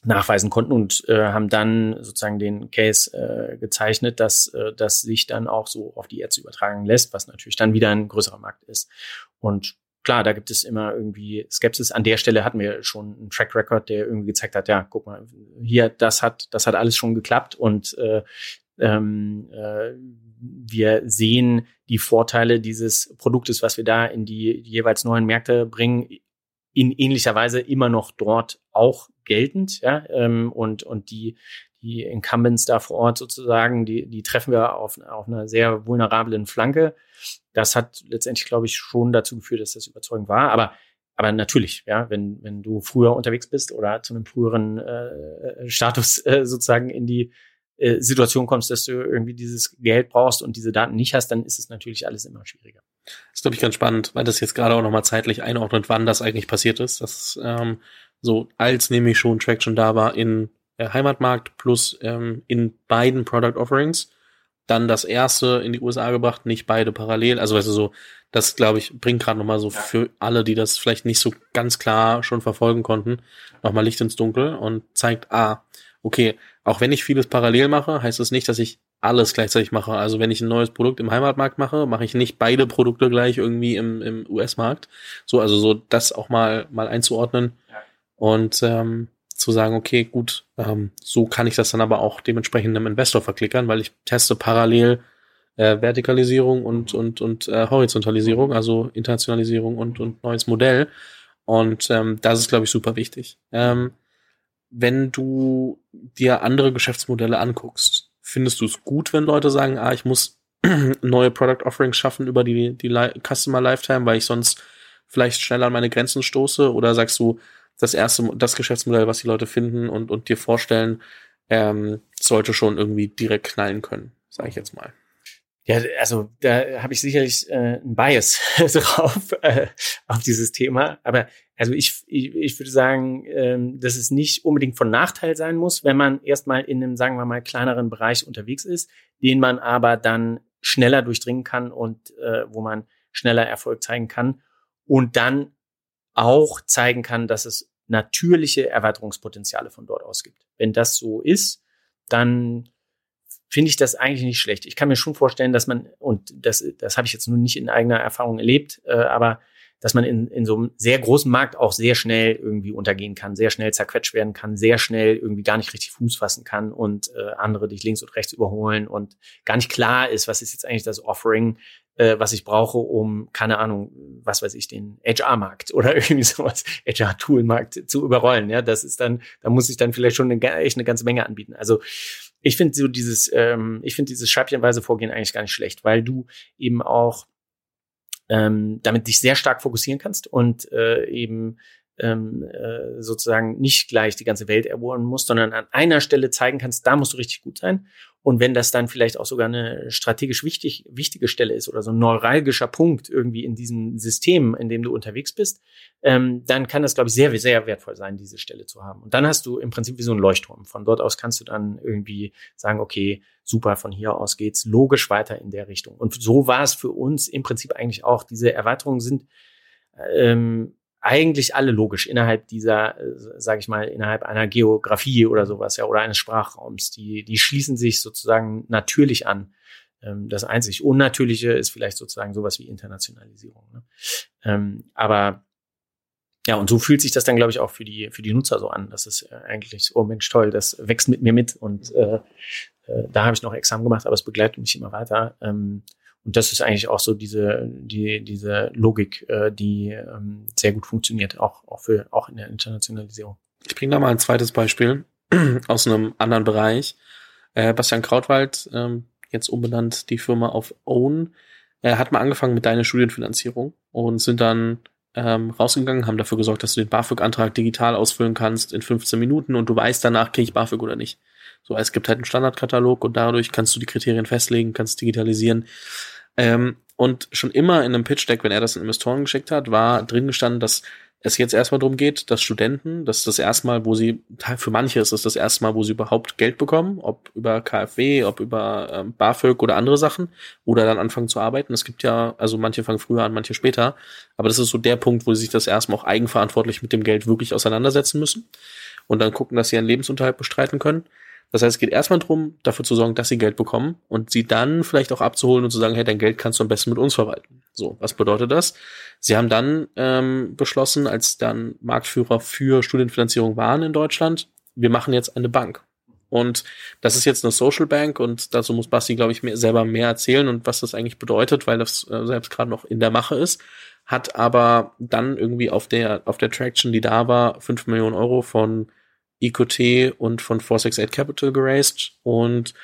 nachweisen konnten und äh, haben dann sozusagen den Case äh, gezeichnet, dass äh, das sich dann auch so auf die Ärzte übertragen lässt, was natürlich dann wieder ein größerer Markt ist. Und klar, da gibt es immer irgendwie Skepsis. An der Stelle hatten wir schon einen Track Record, der irgendwie gezeigt hat, ja, guck mal, hier, das hat, das hat alles schon geklappt und äh, ähm, äh, wir sehen die Vorteile dieses Produktes, was wir da in die, die jeweils neuen Märkte bringen, in ähnlicher Weise immer noch dort auch geltend, ja, ähm, und, und die, die Incumbents da vor Ort sozusagen, die, die treffen wir auf, auf einer sehr vulnerablen Flanke. Das hat letztendlich, glaube ich, schon dazu geführt, dass das überzeugend war. Aber, aber natürlich, ja, wenn, wenn du früher unterwegs bist oder zu einem früheren äh, Status äh, sozusagen in die äh, Situation kommst, dass du irgendwie dieses Geld brauchst und diese Daten nicht hast, dann ist es natürlich alles immer schwieriger. Das ist, glaube ich, ganz spannend, weil das jetzt gerade auch nochmal zeitlich einordnet, wann das eigentlich passiert ist. Das ähm, so, als nämlich schon Traction da war in äh, Heimatmarkt plus ähm, in beiden Product Offerings. Dann das erste in die USA gebracht, nicht beide parallel. Also weißt du so, das glaube ich bringt gerade nochmal so für alle, die das vielleicht nicht so ganz klar schon verfolgen konnten, nochmal Licht ins Dunkel und zeigt, ah, okay, auch wenn ich vieles parallel mache, heißt das nicht, dass ich alles gleichzeitig mache. Also wenn ich ein neues Produkt im Heimatmarkt mache, mache ich nicht beide Produkte gleich irgendwie im, im US-Markt. So, also so das auch mal mal einzuordnen und ähm, zu sagen, okay, gut, ähm, so kann ich das dann aber auch dementsprechend einem Investor verklickern, weil ich teste parallel äh, Vertikalisierung und, und, und äh, Horizontalisierung, also Internationalisierung und, und neues Modell. Und ähm, das ist, glaube ich, super wichtig. Ähm, wenn du dir andere Geschäftsmodelle anguckst, findest du es gut, wenn Leute sagen, ah, ich muss [CLEARS THROAT] neue Product Offerings schaffen über die, die Customer Lifetime, weil ich sonst vielleicht schneller an meine Grenzen stoße? Oder sagst du, das erste, das Geschäftsmodell, was die Leute finden und, und dir vorstellen, ähm, sollte schon irgendwie direkt knallen können, sage ich jetzt mal. Ja, also da habe ich sicherlich äh, ein Bias [LAUGHS] drauf äh, auf dieses Thema. Aber also ich, ich, ich würde sagen, ähm, dass es nicht unbedingt von Nachteil sein muss, wenn man erstmal in einem, sagen wir mal, kleineren Bereich unterwegs ist, den man aber dann schneller durchdringen kann und äh, wo man schneller Erfolg zeigen kann und dann auch zeigen kann, dass es natürliche Erweiterungspotenziale von dort aus gibt. Wenn das so ist, dann finde ich das eigentlich nicht schlecht. Ich kann mir schon vorstellen, dass man, und das, das habe ich jetzt nur nicht in eigener Erfahrung erlebt, äh, aber dass man in, in so einem sehr großen Markt auch sehr schnell irgendwie untergehen kann, sehr schnell zerquetscht werden kann, sehr schnell irgendwie gar nicht richtig Fuß fassen kann und äh, andere dich links und rechts überholen und gar nicht klar ist, was ist jetzt eigentlich das Offering, äh, was ich brauche, um, keine Ahnung, was weiß ich, den HR-Markt oder [LAUGHS] irgendwie sowas, HR-Tool-Markt zu überrollen. Ja, das ist dann, da muss ich dann vielleicht schon eine, echt eine ganze Menge anbieten. Also ich finde so dieses, ähm, ich finde dieses scheibchenweise Vorgehen eigentlich gar nicht schlecht, weil du eben auch ähm, damit dich sehr stark fokussieren kannst und äh, eben ähm, äh, sozusagen nicht gleich die ganze Welt erobern musst, sondern an einer Stelle zeigen kannst, da musst du richtig gut sein. Und wenn das dann vielleicht auch sogar eine strategisch wichtig, wichtige Stelle ist oder so ein neuralgischer Punkt irgendwie in diesem System, in dem du unterwegs bist, ähm, dann kann das, glaube ich, sehr, sehr wertvoll sein, diese Stelle zu haben. Und dann hast du im Prinzip wie so ein Leuchtturm. Von dort aus kannst du dann irgendwie sagen, okay, super, von hier aus geht's logisch weiter in der Richtung. Und so war es für uns im Prinzip eigentlich auch. Diese Erweiterungen sind ähm, eigentlich alle logisch innerhalb dieser, äh, sage ich mal, innerhalb einer Geografie oder sowas, ja, oder eines Sprachraums. Die, die schließen sich sozusagen natürlich an. Ähm, das einzig Unnatürliche ist vielleicht sozusagen sowas wie Internationalisierung. Ne? Ähm, aber ja, und so fühlt sich das dann, glaube ich, auch für die, für die Nutzer so an. Das ist äh, eigentlich, oh Mensch, toll, das wächst mit mir mit. Und äh, äh, da habe ich noch Examen gemacht, aber es begleitet mich immer weiter. Ähm, und das ist eigentlich auch so diese, die, diese Logik, äh, die ähm, sehr gut funktioniert, auch, auch, für, auch in der Internationalisierung. Ich bringe da mal ein zweites Beispiel [CLEARS THROAT] aus einem anderen Bereich. Äh, Bastian Krautwald, ähm, jetzt umbenannt die Firma auf Own, äh, hat mal angefangen mit deiner Studienfinanzierung und sind dann ähm, rausgegangen, haben dafür gesorgt, dass du den BAföG-Antrag digital ausfüllen kannst in 15 Minuten und du weißt danach, kriege ich BAföG oder nicht. So, es gibt halt einen Standardkatalog und dadurch kannst du die Kriterien festlegen, kannst digitalisieren. Ähm, und schon immer in einem Pitch-Deck, wenn er das in Investoren geschickt hat, war drin gestanden, dass es jetzt erstmal darum geht, dass Studenten, das ist das erste Mal, wo sie, für manche ist es das erste Mal, wo sie überhaupt Geld bekommen, ob über KfW, ob über ähm, BAföG oder andere Sachen, oder dann anfangen zu arbeiten. Es gibt ja, also manche fangen früher an, manche später, aber das ist so der Punkt, wo sie sich das erstmal auch eigenverantwortlich mit dem Geld wirklich auseinandersetzen müssen und dann gucken, dass sie ihren Lebensunterhalt bestreiten können. Das heißt, es geht erstmal darum, dafür zu sorgen, dass sie Geld bekommen und sie dann vielleicht auch abzuholen und zu sagen, hey, dein Geld kannst du am besten mit uns verwalten. So, was bedeutet das? Sie haben dann ähm, beschlossen, als dann Marktführer für Studienfinanzierung waren in Deutschland, wir machen jetzt eine Bank. Und das ist jetzt eine Social Bank und dazu muss Basti, glaube ich, mehr, selber mehr erzählen und was das eigentlich bedeutet, weil das äh, selbst gerade noch in der Mache ist. Hat aber dann irgendwie auf der, auf der Traction, die da war, fünf Millionen Euro von EQT und von 468 Capital geraced und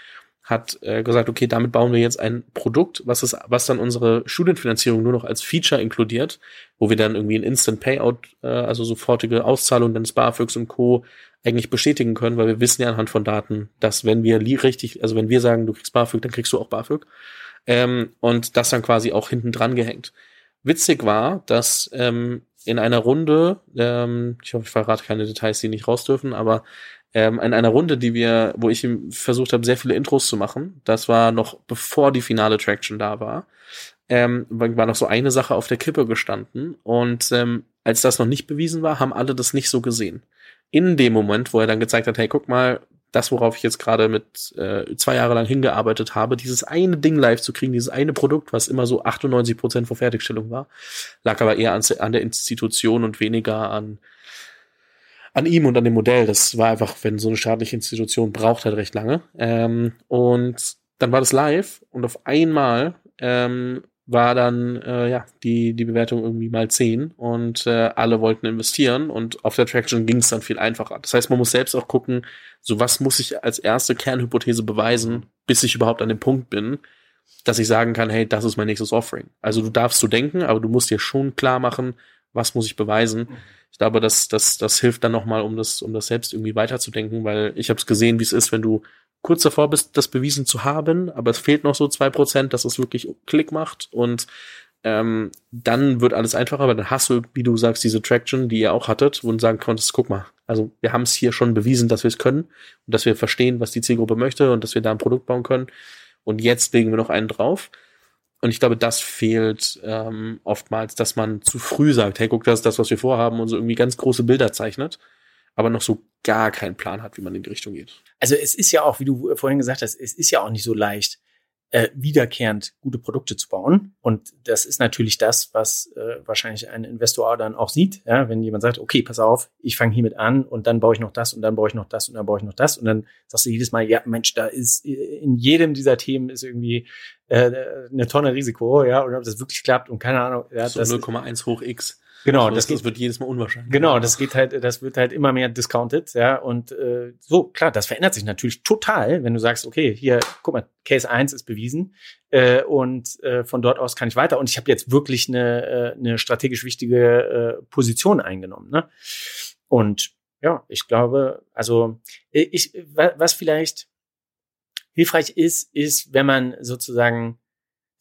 hat äh, gesagt, okay, damit bauen wir jetzt ein Produkt, was ist, was dann unsere Studienfinanzierung nur noch als Feature inkludiert, wo wir dann irgendwie ein Instant Payout, äh, also sofortige Auszahlung des BAföGs und Co. eigentlich bestätigen können, weil wir wissen ja anhand von Daten, dass wenn wir richtig, also wenn wir sagen, du kriegst BAföG, dann kriegst du auch BAföG. Ähm, und das dann quasi auch hinten dran gehängt. Witzig war, dass ähm, in einer Runde, ähm, ich hoffe, ich verrate keine Details, die nicht raus dürfen, aber ähm, in einer Runde, die wir, wo ich versucht habe, sehr viele Intros zu machen, das war noch bevor die finale Traction da war, ähm, war noch so eine Sache auf der Kippe gestanden. Und ähm, als das noch nicht bewiesen war, haben alle das nicht so gesehen. In dem Moment, wo er dann gezeigt hat, hey, guck mal, das, worauf ich jetzt gerade mit äh, zwei Jahre lang hingearbeitet habe, dieses eine Ding live zu kriegen, dieses eine Produkt, was immer so 98 Prozent vor Fertigstellung war, lag aber eher an, an der Institution und weniger an an ihm und an dem Modell. Das war einfach, wenn so eine staatliche Institution braucht halt recht lange. Ähm, und dann war das live und auf einmal ähm, war dann äh, ja die die Bewertung irgendwie mal zehn und äh, alle wollten investieren und auf der Traction ging es dann viel einfacher. Das heißt, man muss selbst auch gucken, so was muss ich als erste Kernhypothese beweisen, bis ich überhaupt an dem Punkt bin, dass ich sagen kann, hey, das ist mein nächstes Offering. Also du darfst so denken, aber du musst dir schon klar machen, was muss ich beweisen. Mhm. Ich glaube, das, das, das hilft dann nochmal, um das, um das selbst irgendwie weiterzudenken, weil ich habe es gesehen, wie es ist, wenn du kurz davor bist, das bewiesen zu haben, aber es fehlt noch so zwei Prozent, dass es wirklich Klick macht und ähm, dann wird alles einfacher, aber dann hast du, wie du sagst, diese Traction, die ihr auch hattet, wo du sagen konntest, guck mal, also wir haben es hier schon bewiesen, dass wir es können und dass wir verstehen, was die Zielgruppe möchte und dass wir da ein Produkt bauen können. Und jetzt legen wir noch einen drauf. Und ich glaube, das fehlt ähm, oftmals, dass man zu früh sagt, hey, guck, das ist das, was wir vorhaben und so irgendwie ganz große Bilder zeichnet, aber noch so gar keinen Plan hat, wie man in die Richtung geht. Also es ist ja auch, wie du vorhin gesagt hast, es ist ja auch nicht so leicht, äh, wiederkehrend gute Produkte zu bauen. Und das ist natürlich das, was äh, wahrscheinlich ein Investor dann auch sieht. Ja? Wenn jemand sagt, okay, pass auf, ich fange hiermit an und dann baue ich noch das und dann baue ich noch das und dann baue ich noch das. Und dann sagst du jedes Mal, ja, Mensch, da ist in jedem dieser Themen ist irgendwie äh, eine Tonne Risiko, ja, und ob das wirklich klappt und keine Ahnung. Ja, so 0,1 hoch x. Genau, also das, das, wird jedes Mal unwahrscheinlich. Genau, das geht halt, das wird halt immer mehr discounted, ja. Und äh, so, klar, das verändert sich natürlich total, wenn du sagst, okay, hier, guck mal, Case 1 ist bewiesen äh, und äh, von dort aus kann ich weiter. Und ich habe jetzt wirklich eine, äh, eine strategisch wichtige äh, Position eingenommen. Ne? Und ja, ich glaube, also ich, was vielleicht hilfreich ist, ist, wenn man sozusagen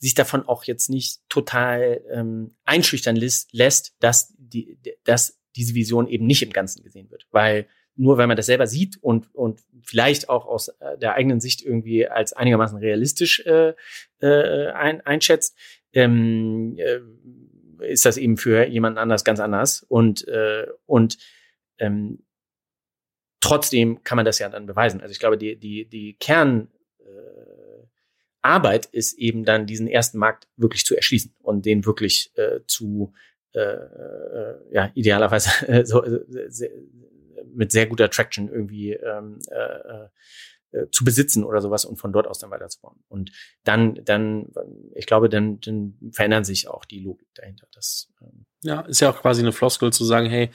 sich davon auch jetzt nicht total ähm, einschüchtern lässt, dass, die, dass diese Vision eben nicht im Ganzen gesehen wird. Weil nur wenn man das selber sieht und, und vielleicht auch aus äh, der eigenen Sicht irgendwie als einigermaßen realistisch äh, äh, ein, einschätzt, ähm, äh, ist das eben für jemanden anders ganz anders. Und, äh, und ähm, trotzdem kann man das ja dann beweisen. Also ich glaube, die, die, die Kern, Arbeit ist eben dann diesen ersten Markt wirklich zu erschließen und den wirklich äh, zu äh, äh, ja idealerweise äh, so äh, sehr, mit sehr guter Traction irgendwie ähm, äh, zu besitzen oder sowas und von dort aus dann weiterzubauen. Und dann, dann, ich glaube, dann, dann verändern sich auch die Logik dahinter. Das, ähm ja, ist ja auch quasi eine Floskel zu sagen, hey,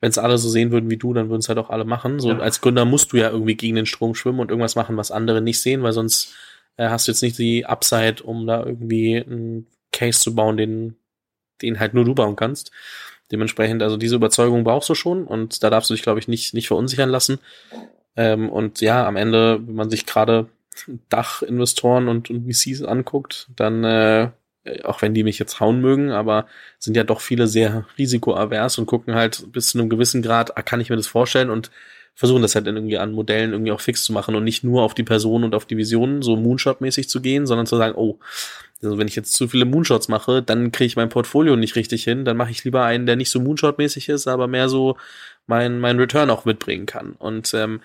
wenn es alle so sehen würden wie du, dann würden es halt auch alle machen. So ja. als Gründer musst du ja irgendwie gegen den Strom schwimmen und irgendwas machen, was andere nicht sehen, weil sonst äh, hast du jetzt nicht die Upside, um da irgendwie einen Case zu bauen, den, den halt nur du bauen kannst. Dementsprechend, also diese Überzeugung brauchst du schon und da darfst du dich, glaube ich, nicht, nicht verunsichern lassen. Ähm, und ja, am Ende, wenn man sich gerade Dachinvestoren und, und VCs anguckt, dann, äh, auch wenn die mich jetzt hauen mögen, aber sind ja doch viele sehr risikoavers und gucken halt bis zu einem gewissen Grad, ah, kann ich mir das vorstellen und versuchen das halt irgendwie an Modellen irgendwie auch fix zu machen und nicht nur auf die Person und auf die Visionen so Moonshot-mäßig zu gehen, sondern zu sagen, oh, also wenn ich jetzt zu viele Moonshots mache, dann kriege ich mein Portfolio nicht richtig hin, dann mache ich lieber einen, der nicht so Moonshot-mäßig ist, aber mehr so mein, mein Return auch mitbringen kann. Und ähm,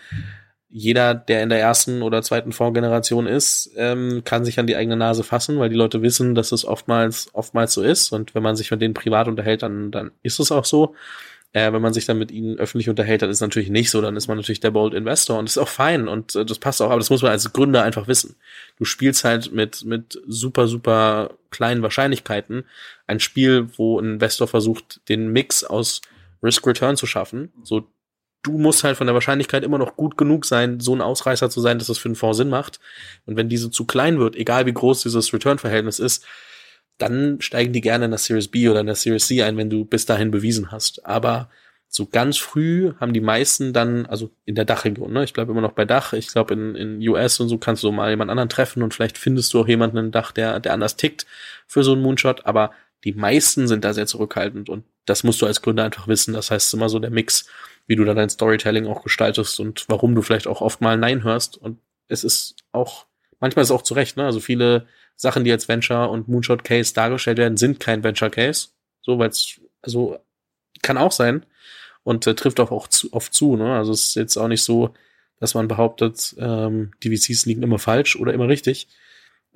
jeder, der in der ersten oder zweiten Fondsgeneration ist, ähm, kann sich an die eigene Nase fassen, weil die Leute wissen, dass es oftmals, oftmals so ist. Und wenn man sich mit denen privat unterhält, dann, dann ist es auch so. Äh, wenn man sich dann mit ihnen öffentlich unterhält, dann ist es natürlich nicht so, dann ist man natürlich der Bold Investor und ist auch fein und äh, das passt auch, aber das muss man als Gründer einfach wissen. Du spielst halt mit, mit super, super kleinen Wahrscheinlichkeiten ein Spiel, wo ein Investor versucht, den Mix aus Risk-Return zu schaffen. So, du musst halt von der Wahrscheinlichkeit immer noch gut genug sein, so ein Ausreißer zu sein, dass das für einen Fonds Sinn macht. Und wenn diese zu klein wird, egal wie groß dieses Return-Verhältnis ist, dann steigen die gerne in der Series B oder in der Series C ein, wenn du bis dahin bewiesen hast. Aber so ganz früh haben die meisten dann, also in der Dachregion, ne? ich bleibe immer noch bei Dach, ich glaube in, in US und so kannst du mal jemand anderen treffen und vielleicht findest du auch jemanden im Dach, der, der anders tickt für so einen Moonshot, aber die meisten sind da sehr zurückhaltend und das musst du als Gründer einfach wissen. Das heißt immer so der Mix, wie du da dein Storytelling auch gestaltest und warum du vielleicht auch oft mal Nein hörst. Und es ist auch, manchmal ist es auch zu Recht, ne? Also viele Sachen, die als Venture und Moonshot Case dargestellt werden, sind kein Venture Case. So, weil es, also kann auch sein und äh, trifft auch, auch zu, oft zu. Ne? Also es ist jetzt auch nicht so, dass man behauptet, ähm, die VCs liegen immer falsch oder immer richtig.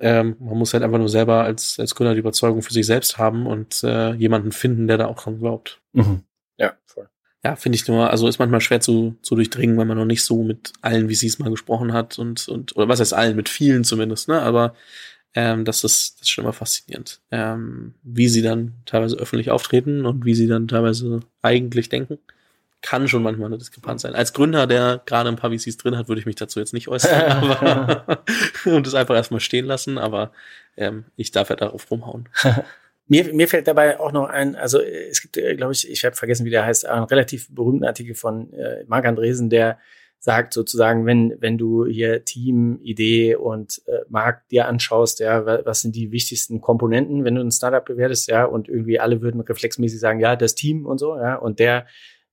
Ähm, man muss halt einfach nur selber als, als Gründer die Überzeugung für sich selbst haben und äh, jemanden finden, der da auch dran glaubt. Mhm. Ja, voll. Ja, finde ich nur, also ist manchmal schwer zu, zu durchdringen, wenn man noch nicht so mit allen VCs mal gesprochen hat und, und oder was heißt allen, mit vielen zumindest, ne? Aber ähm, das ist, das ist schon immer faszinierend. Ähm, wie sie dann teilweise öffentlich auftreten und wie sie dann teilweise eigentlich denken kann schon manchmal eine Diskrepanz sein. Als Gründer, der gerade ein paar VCs drin hat, würde ich mich dazu jetzt nicht äußern [LAUGHS] aber, [LAUGHS] und es einfach erstmal stehen lassen, aber ähm, ich darf ja darauf rumhauen. [LAUGHS] Mir, mir fällt dabei auch noch ein, also es gibt, äh, glaube ich, ich habe vergessen, wie der heißt, einen relativ berühmten Artikel von äh, Marc Andresen, der sagt sozusagen, wenn, wenn du hier Team, Idee und äh, Markt dir anschaust, ja, was sind die wichtigsten Komponenten, wenn du ein Startup bewertest, ja, und irgendwie alle würden reflexmäßig sagen, ja, das Team und so, ja, und der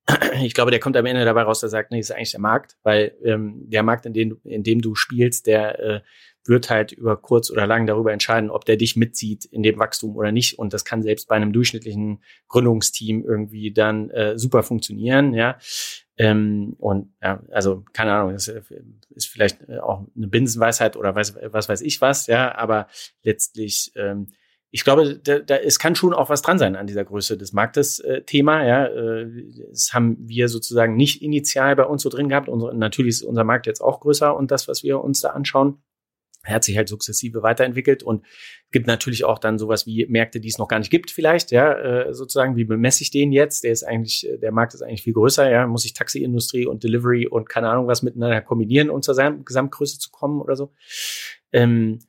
[CLEARS THROAT] ich glaube, der kommt am Ende dabei raus, der sagt, nee, ist eigentlich der Markt, weil ähm, der Markt, in dem, in dem du spielst, der äh, wird halt über kurz oder lang darüber entscheiden, ob der dich mitzieht in dem Wachstum oder nicht. Und das kann selbst bei einem durchschnittlichen Gründungsteam irgendwie dann äh, super funktionieren, ja. Ähm, und ja, also keine Ahnung, das ist vielleicht auch eine Binsenweisheit oder was, was weiß ich was, ja, aber letztlich ähm, ich glaube, da, da, es kann schon auch was dran sein an dieser Größe des Marktes äh. Ja, äh, das haben wir sozusagen nicht initial bei uns so drin gehabt. Unsere, natürlich ist unser Markt jetzt auch größer und das, was wir uns da anschauen, hat sich halt sukzessive weiterentwickelt und gibt natürlich auch dann sowas wie Märkte, die es noch gar nicht gibt, vielleicht, ja, äh, sozusagen, wie bemesse ich den jetzt? Der ist eigentlich, der Markt ist eigentlich viel größer, ja, muss ich Taxiindustrie und Delivery und keine Ahnung was miteinander kombinieren, um zur Gesamtgröße zu kommen oder so. Ähm,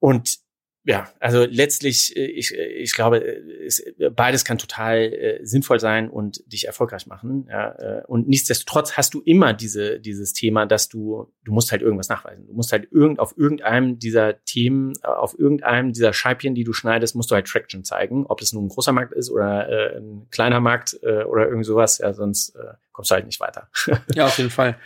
und ja, also letztlich, äh, ich, äh, ich glaube, äh, es, beides kann total äh, sinnvoll sein und dich erfolgreich machen. Ja, äh, und nichtsdestotrotz hast du immer diese, dieses Thema, dass du, du musst halt irgendwas nachweisen. Du musst halt irgend, auf irgendeinem dieser Themen, auf irgendeinem dieser Scheibchen, die du schneidest, musst du halt Traction zeigen. Ob es nun ein großer Markt ist oder äh, ein kleiner Markt äh, oder irgend sowas, ja, sonst äh, kommst du halt nicht weiter. ja, auf jeden Fall.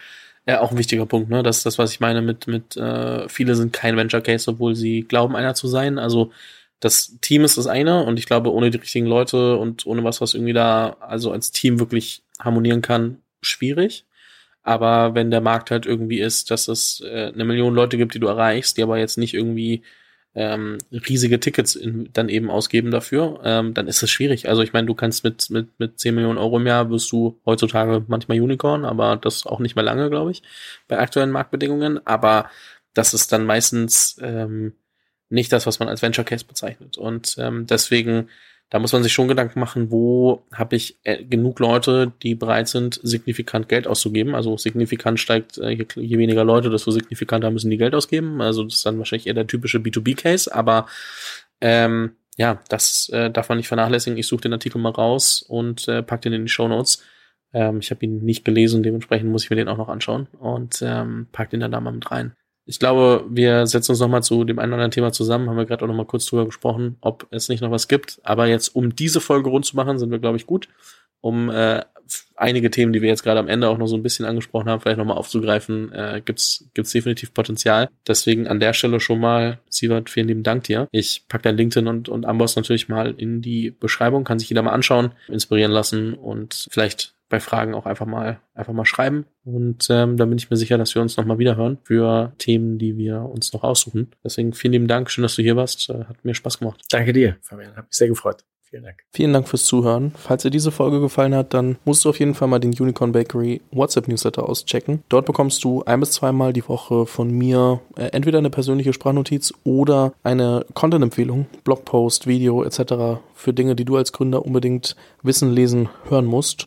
Ja, auch ein wichtiger Punkt, ne? Das das, was ich meine mit, mit äh, viele sind kein Venture Case, obwohl sie glauben, einer zu sein. Also das Team ist das eine und ich glaube, ohne die richtigen Leute und ohne was, was irgendwie da also als Team wirklich harmonieren kann, schwierig. Aber wenn der Markt halt irgendwie ist, dass es äh, eine Million Leute gibt, die du erreichst, die aber jetzt nicht irgendwie ähm, riesige Tickets in, dann eben ausgeben dafür, ähm, dann ist es schwierig. Also ich meine, du kannst mit, mit, mit 10 Millionen Euro im Jahr wirst du heutzutage manchmal Unicorn, aber das auch nicht mehr lange, glaube ich, bei aktuellen Marktbedingungen. Aber das ist dann meistens ähm, nicht das, was man als Venture Case bezeichnet. Und ähm, deswegen da muss man sich schon Gedanken machen, wo habe ich äh, genug Leute, die bereit sind, signifikant Geld auszugeben. Also signifikant steigt, äh, je, je, weniger Leute, desto signifikanter müssen die Geld ausgeben. Also das ist dann wahrscheinlich eher der typische B2B-Case, aber ähm, ja, das äh, darf man nicht vernachlässigen. Ich suche den Artikel mal raus und äh, pack den in die Show Notes. Ähm, ich habe ihn nicht gelesen, dementsprechend muss ich mir den auch noch anschauen und ähm, pack den dann da mal mit rein. Ich glaube, wir setzen uns nochmal zu dem einen oder anderen Thema zusammen, haben wir gerade auch nochmal kurz drüber gesprochen, ob es nicht noch was gibt. Aber jetzt, um diese Folge rund zu machen, sind wir, glaube ich, gut. Um äh, einige Themen, die wir jetzt gerade am Ende auch noch so ein bisschen angesprochen haben, vielleicht nochmal aufzugreifen, äh, gibt's gibt's definitiv Potenzial. Deswegen an der Stelle schon mal, Sievert, vielen lieben Dank dir. Ich pack dein LinkedIn und, und Amboss natürlich mal in die Beschreibung, kann sich jeder mal anschauen, inspirieren lassen und vielleicht bei Fragen auch einfach mal einfach mal schreiben. Und ähm, da bin ich mir sicher, dass wir uns nochmal wieder hören für Themen, die wir uns noch aussuchen. Deswegen vielen lieben Dank, schön, dass du hier warst. Äh, hat mir Spaß gemacht. Danke dir, Fabian. Hat mich sehr gefreut. Vielen Dank. Vielen Dank fürs Zuhören. Falls dir diese Folge gefallen hat, dann musst du auf jeden Fall mal den Unicorn Bakery WhatsApp Newsletter auschecken. Dort bekommst du ein bis zweimal die Woche von mir äh, entweder eine persönliche Sprachnotiz oder eine Content-Empfehlung, Blogpost, Video etc. für Dinge, die du als Gründer unbedingt wissen, lesen, hören musst.